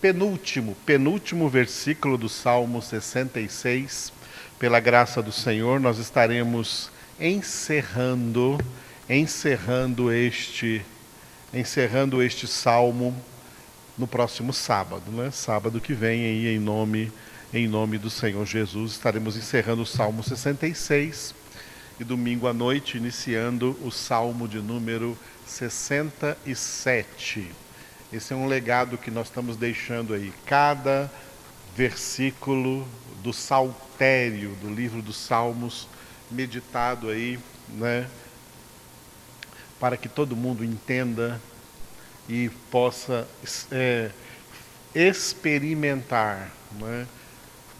penúltimo, penúltimo versículo do Salmo 66. Pela graça do Senhor, nós estaremos encerrando, encerrando este, encerrando este salmo no próximo sábado, né? Sábado que vem aí em nome em nome do Senhor Jesus, estaremos encerrando o Salmo 66 e domingo à noite iniciando o Salmo de número 67. Esse é um legado que nós estamos deixando aí. Cada versículo do saltério do livro dos Salmos, meditado aí, né? Para que todo mundo entenda e possa é, experimentar né,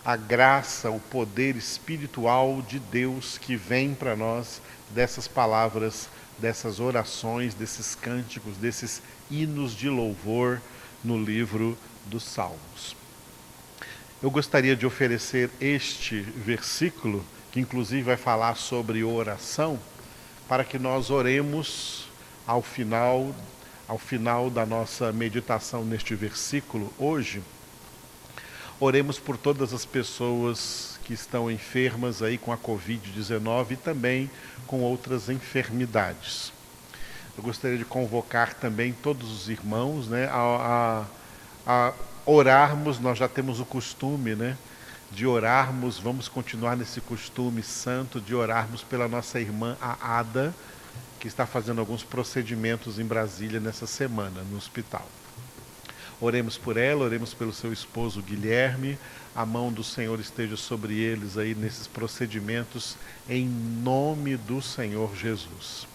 a graça, o poder espiritual de Deus que vem para nós dessas palavras, dessas orações, desses cânticos, desses hinos de louvor no livro dos Salmos. Eu gostaria de oferecer este versículo, que inclusive vai falar sobre oração, para que nós oremos ao final, ao final da nossa meditação neste versículo hoje. Oremos por todas as pessoas que estão enfermas aí com a Covid-19 e também com outras enfermidades. Eu gostaria de convocar também todos os irmãos né, a, a, a orarmos, nós já temos o costume né, de orarmos, vamos continuar nesse costume santo de orarmos pela nossa irmã, a Ada, que está fazendo alguns procedimentos em Brasília nessa semana, no hospital. Oremos por ela, oremos pelo seu esposo Guilherme, a mão do Senhor esteja sobre eles aí nesses procedimentos, em nome do Senhor Jesus.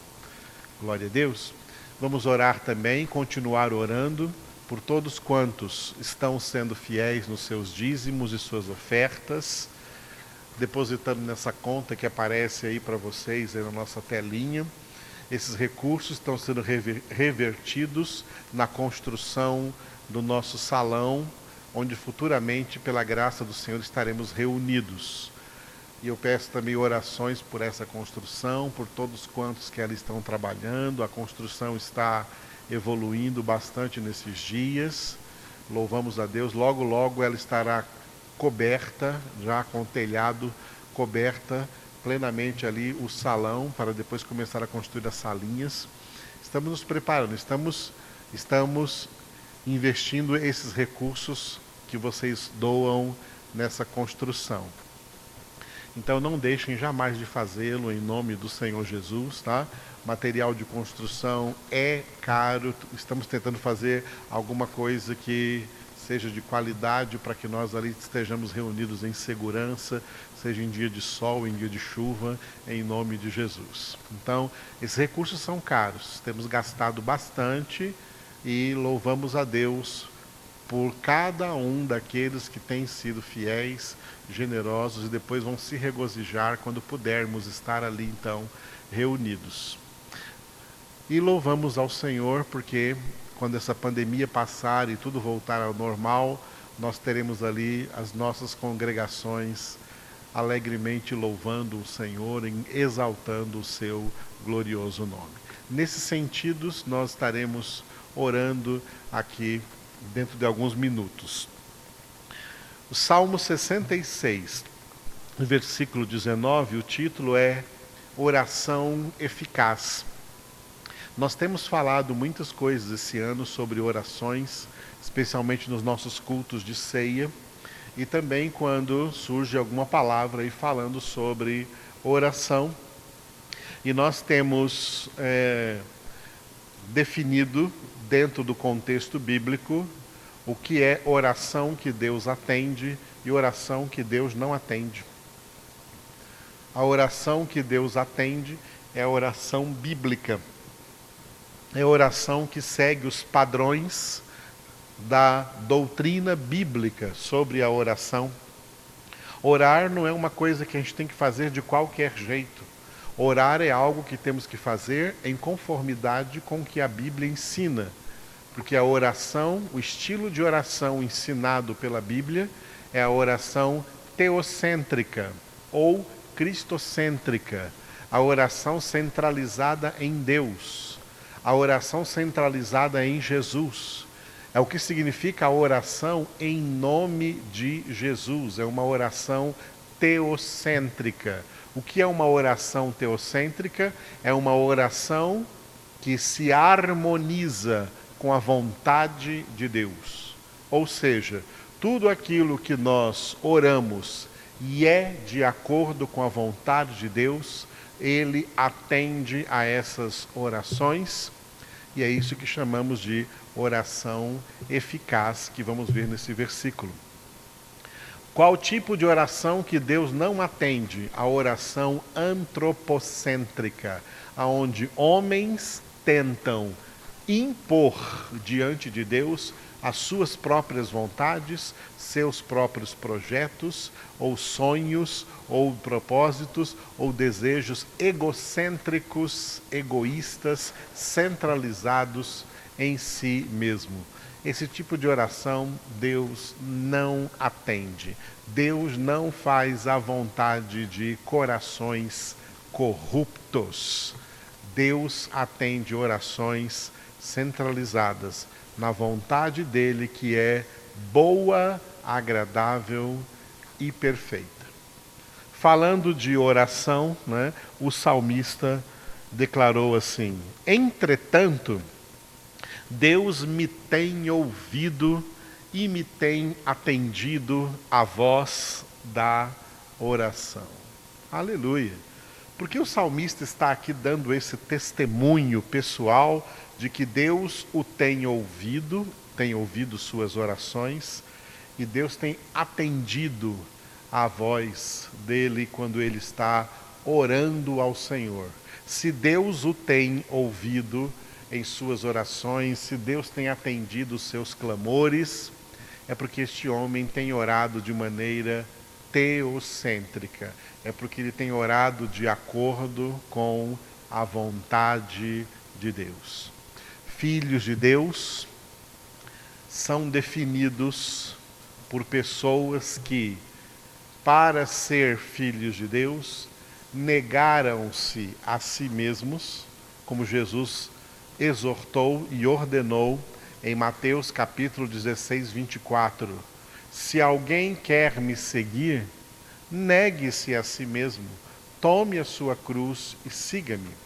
Glória a Deus. Vamos orar também, continuar orando por todos quantos estão sendo fiéis nos seus dízimos e suas ofertas, depositando nessa conta que aparece aí para vocês aí na nossa telinha. Esses recursos estão sendo revertidos na construção do nosso salão, onde futuramente, pela graça do Senhor, estaremos reunidos. E eu peço também orações por essa construção, por todos quantos que ali estão trabalhando. A construção está evoluindo bastante nesses dias. Louvamos a Deus. Logo, logo ela estará coberta, já com telhado coberta plenamente ali o salão para depois começar a construir as salinhas. Estamos nos preparando, estamos estamos investindo esses recursos que vocês doam nessa construção. Então não deixem jamais de fazê-lo em nome do Senhor Jesus, tá? Material de construção é caro, estamos tentando fazer alguma coisa que seja de qualidade para que nós ali estejamos reunidos em segurança, seja em dia de sol, em dia de chuva, em nome de Jesus. Então, esses recursos são caros, temos gastado bastante e louvamos a Deus por cada um daqueles que têm sido fiéis generosos e depois vão se regozijar quando pudermos estar ali então reunidos. E louvamos ao Senhor porque quando essa pandemia passar e tudo voltar ao normal, nós teremos ali as nossas congregações alegremente louvando o Senhor e exaltando o seu glorioso nome. Nesses sentidos, nós estaremos orando aqui dentro de alguns minutos. O Salmo 66, versículo 19, o título é Oração Eficaz. Nós temos falado muitas coisas esse ano sobre orações, especialmente nos nossos cultos de ceia, e também quando surge alguma palavra aí falando sobre oração. E nós temos é, definido, dentro do contexto bíblico, o que é oração que Deus atende e oração que Deus não atende. A oração que Deus atende é a oração bíblica. É oração que segue os padrões da doutrina bíblica sobre a oração. Orar não é uma coisa que a gente tem que fazer de qualquer jeito. Orar é algo que temos que fazer em conformidade com o que a Bíblia ensina porque a oração, o estilo de oração ensinado pela Bíblia é a oração teocêntrica ou cristocêntrica, a oração centralizada em Deus, a oração centralizada em Jesus. É o que significa a oração em nome de Jesus. É uma oração teocêntrica. O que é uma oração teocêntrica? É uma oração que se harmoniza com a vontade de Deus. Ou seja, tudo aquilo que nós oramos e é de acordo com a vontade de Deus, ele atende a essas orações, e é isso que chamamos de oração eficaz, que vamos ver nesse versículo. Qual tipo de oração que Deus não atende? A oração antropocêntrica, aonde homens tentam impor diante de Deus as suas próprias vontades, seus próprios projetos, ou sonhos, ou propósitos, ou desejos egocêntricos, egoístas, centralizados em si mesmo. Esse tipo de oração Deus não atende. Deus não faz a vontade de corações corruptos. Deus atende orações centralizadas na vontade dele, que é boa, agradável e perfeita. Falando de oração, né, o salmista declarou assim: Entretanto, Deus me tem ouvido e me tem atendido a voz da oração. Aleluia. Porque o salmista está aqui dando esse testemunho pessoal de que Deus o tem ouvido, tem ouvido suas orações, e Deus tem atendido a voz dele quando ele está orando ao Senhor. Se Deus o tem ouvido em suas orações, se Deus tem atendido os seus clamores, é porque este homem tem orado de maneira teocêntrica, é porque ele tem orado de acordo com a vontade de Deus filhos de Deus são definidos por pessoas que, para ser filhos de Deus, negaram-se a si mesmos, como Jesus exortou e ordenou em Mateus capítulo 16, 24. Se alguém quer me seguir, negue-se a si mesmo, tome a sua cruz e siga-me.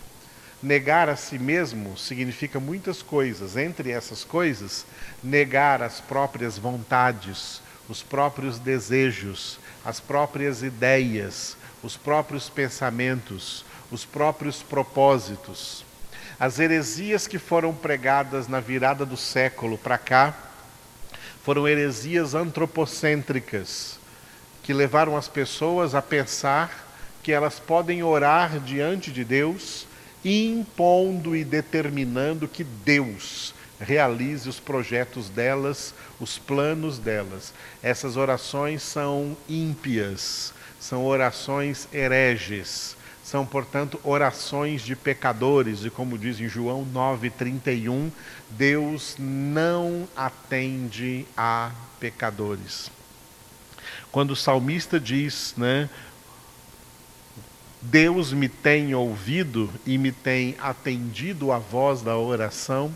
Negar a si mesmo significa muitas coisas. Entre essas coisas, negar as próprias vontades, os próprios desejos, as próprias ideias, os próprios pensamentos, os próprios propósitos. As heresias que foram pregadas na virada do século para cá foram heresias antropocêntricas, que levaram as pessoas a pensar que elas podem orar diante de Deus impondo e determinando que Deus realize os projetos delas, os planos delas. Essas orações são ímpias, são orações hereges, são, portanto, orações de pecadores, e como diz em João 9,31, Deus não atende a pecadores. Quando o salmista diz, né, Deus me tem ouvido e me tem atendido a voz da oração,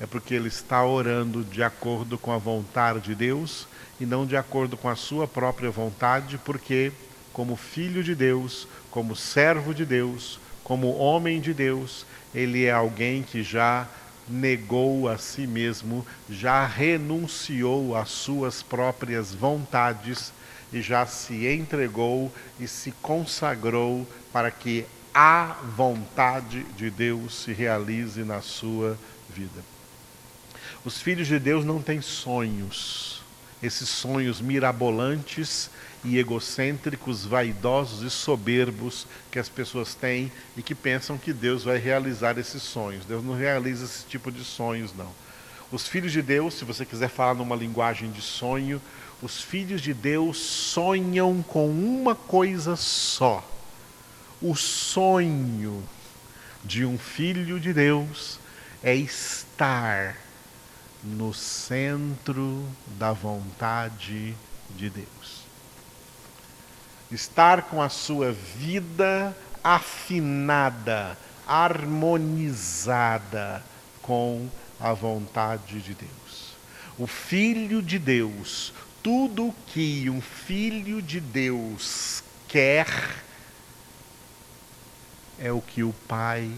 é porque ele está orando de acordo com a vontade de Deus e não de acordo com a sua própria vontade, porque, como filho de Deus, como servo de Deus, como homem de Deus, ele é alguém que já negou a si mesmo, já renunciou às suas próprias vontades e já se entregou e se consagrou para que a vontade de Deus se realize na sua vida. Os filhos de Deus não têm sonhos, esses sonhos mirabolantes e egocêntricos, vaidosos e soberbos que as pessoas têm e que pensam que Deus vai realizar esses sonhos. Deus não realiza esse tipo de sonhos, não. Os filhos de Deus, se você quiser falar numa linguagem de sonho, os filhos de Deus sonham com uma coisa só. O sonho de um filho de Deus é estar no centro da vontade de Deus. Estar com a sua vida afinada, harmonizada com a vontade de Deus. O Filho de Deus, tudo que um Filho de Deus quer, é o que o Pai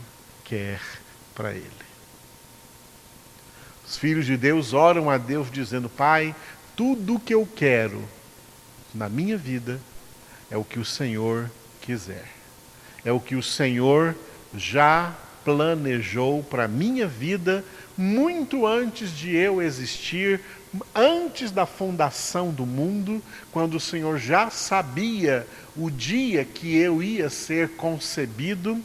quer para ele. Os filhos de Deus oram a Deus dizendo: Pai, tudo o que eu quero na minha vida é o que o Senhor quiser. É o que o Senhor já planejou para a minha vida muito antes de eu existir, antes da fundação do mundo, quando o Senhor já sabia o dia que eu ia ser concebido,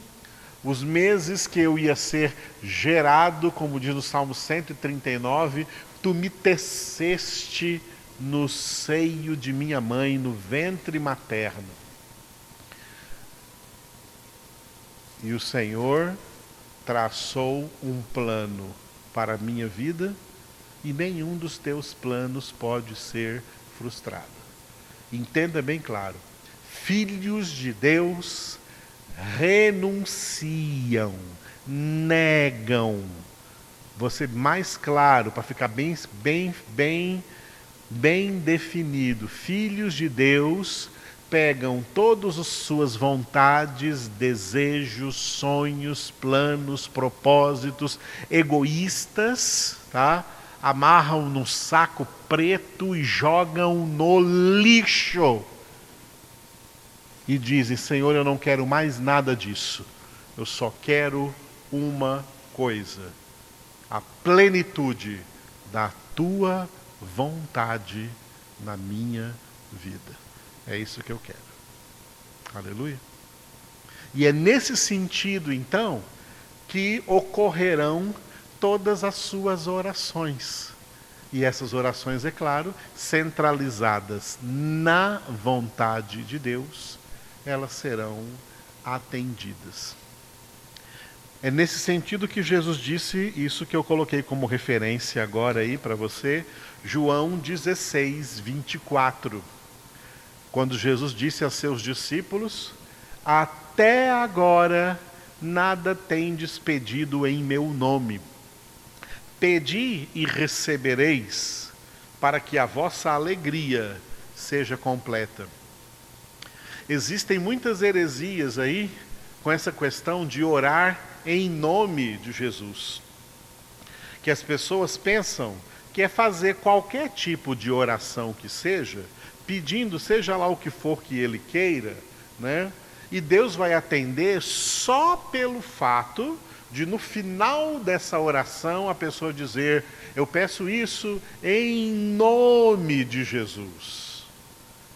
os meses que eu ia ser gerado, como diz no Salmo 139, tu me teceste no seio de minha mãe, no ventre materno. E o Senhor traçou um plano para a minha vida e nenhum dos teus planos pode ser frustrado. Entenda bem claro: filhos de Deus renunciam, negam. Você mais claro para ficar bem, bem, bem, bem definido. Filhos de Deus pegam todas as suas vontades, desejos, sonhos, planos, propósitos egoístas, tá? Amarram num saco preto e jogam no lixo. E dizem: Senhor, eu não quero mais nada disso. Eu só quero uma coisa: a plenitude da tua vontade na minha vida. É isso que eu quero. Aleluia. E é nesse sentido, então, que ocorrerão todas as suas orações. E essas orações, é claro, centralizadas na vontade de Deus, elas serão atendidas. É nesse sentido que Jesus disse isso que eu coloquei como referência agora aí para você, João 16, 24 quando Jesus disse a seus discípulos: Até agora nada tendes pedido em meu nome. Pedi e recebereis, para que a vossa alegria seja completa. Existem muitas heresias aí com essa questão de orar em nome de Jesus. Que as pessoas pensam que é fazer qualquer tipo de oração que seja, pedindo seja lá o que for que ele queira, né? E Deus vai atender só pelo fato de no final dessa oração a pessoa dizer: Eu peço isso em nome de Jesus.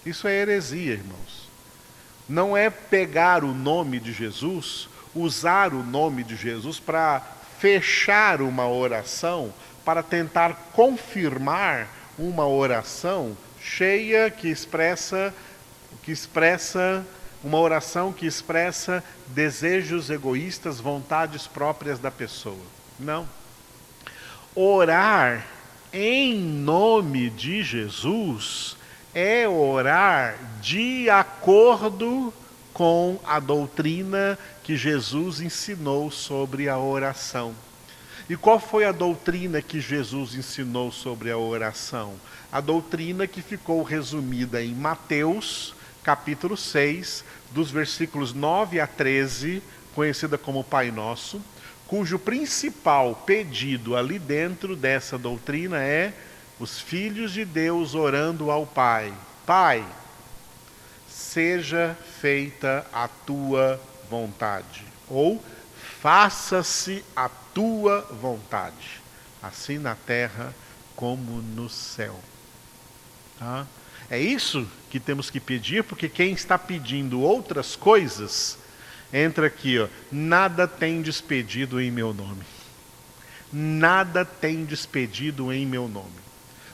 Isso é heresia, irmãos. Não é pegar o nome de Jesus, usar o nome de Jesus para fechar uma oração, para tentar confirmar uma oração cheia que expressa que expressa uma oração que expressa desejos egoístas, vontades próprias da pessoa. Não. Orar em nome de Jesus é orar de acordo com a doutrina que Jesus ensinou sobre a oração. E qual foi a doutrina que Jesus ensinou sobre a oração? A doutrina que ficou resumida em Mateus, capítulo 6, dos versículos 9 a 13, conhecida como Pai Nosso, cujo principal pedido ali dentro dessa doutrina é os filhos de Deus orando ao Pai: Pai, seja feita a tua vontade. Ou faça-se a tua vontade, assim na terra como no céu. Tá? É isso que temos que pedir, porque quem está pedindo outras coisas, entra aqui, ó, nada tem despedido em meu nome. Nada tem despedido em meu nome.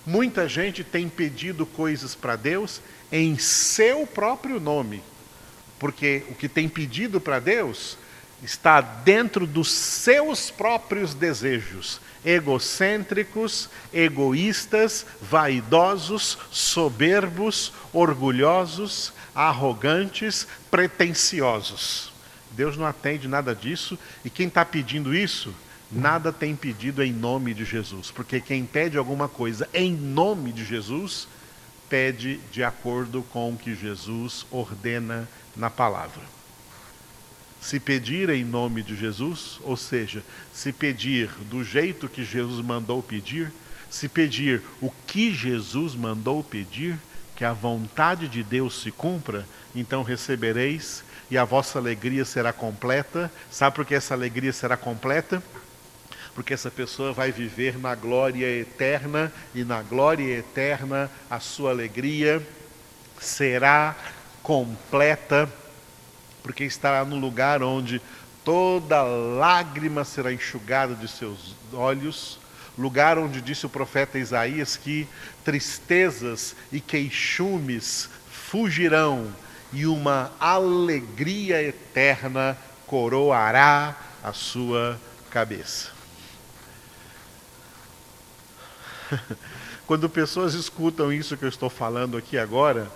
Muita gente tem pedido coisas para Deus em seu próprio nome, porque o que tem pedido para Deus está dentro dos seus próprios desejos, egocêntricos, egoístas, vaidosos, soberbos, orgulhosos, arrogantes, pretensiosos. Deus não atende nada disso e quem está pedindo isso nada tem pedido em nome de Jesus, porque quem pede alguma coisa em nome de Jesus, pede de acordo com o que Jesus ordena na palavra. Se pedir em nome de Jesus, ou seja, se pedir do jeito que Jesus mandou pedir, se pedir o que Jesus mandou pedir, que a vontade de Deus se cumpra, então recebereis e a vossa alegria será completa. Sabe por que essa alegria será completa? Porque essa pessoa vai viver na glória eterna e na glória eterna a sua alegria será completa, porque estará no lugar onde toda lágrima será enxugada de seus olhos lugar onde disse o profeta Isaías que tristezas e queixumes fugirão e uma alegria eterna coroará a sua cabeça. Quando pessoas escutam isso que eu estou falando aqui agora,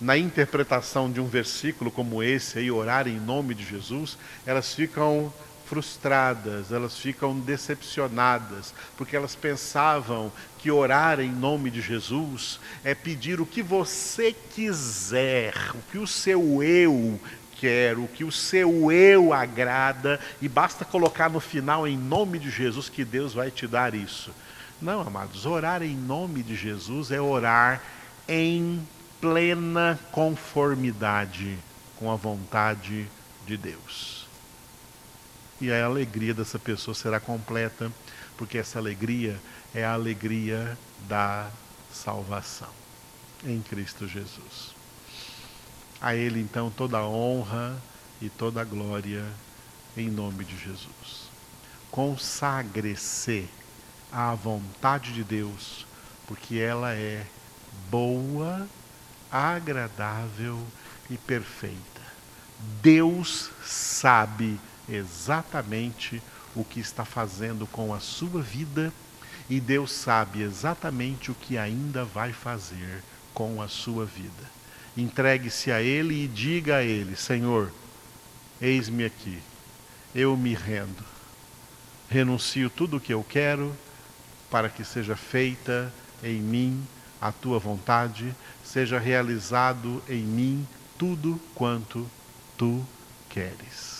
na interpretação de um versículo como esse aí, orar em nome de Jesus, elas ficam frustradas, elas ficam decepcionadas, porque elas pensavam que orar em nome de Jesus é pedir o que você quiser, o que o seu eu quer, o que o seu eu agrada, e basta colocar no final em nome de Jesus que Deus vai te dar isso. Não, amados, orar em nome de Jesus é orar em plena conformidade com a vontade de Deus e a alegria dessa pessoa será completa, porque essa alegria é a alegria da salvação em Cristo Jesus. A Ele então toda a honra e toda a glória em nome de Jesus. Consagre-se à vontade de Deus, porque ela é boa, agradável e perfeita. Deus sabe exatamente o que está fazendo com a sua vida e Deus sabe exatamente o que ainda vai fazer com a sua vida. Entregue-se a Ele e diga a Ele: Senhor, eis-me aqui, eu me rendo, renuncio tudo o que eu quero para que seja feita em mim a tua vontade, seja realizado em mim tudo quanto tu queres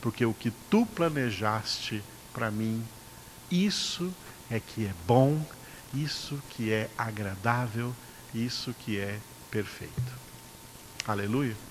porque o que tu planejaste para mim, isso é que é bom, isso que é agradável, isso que é perfeito. Aleluia.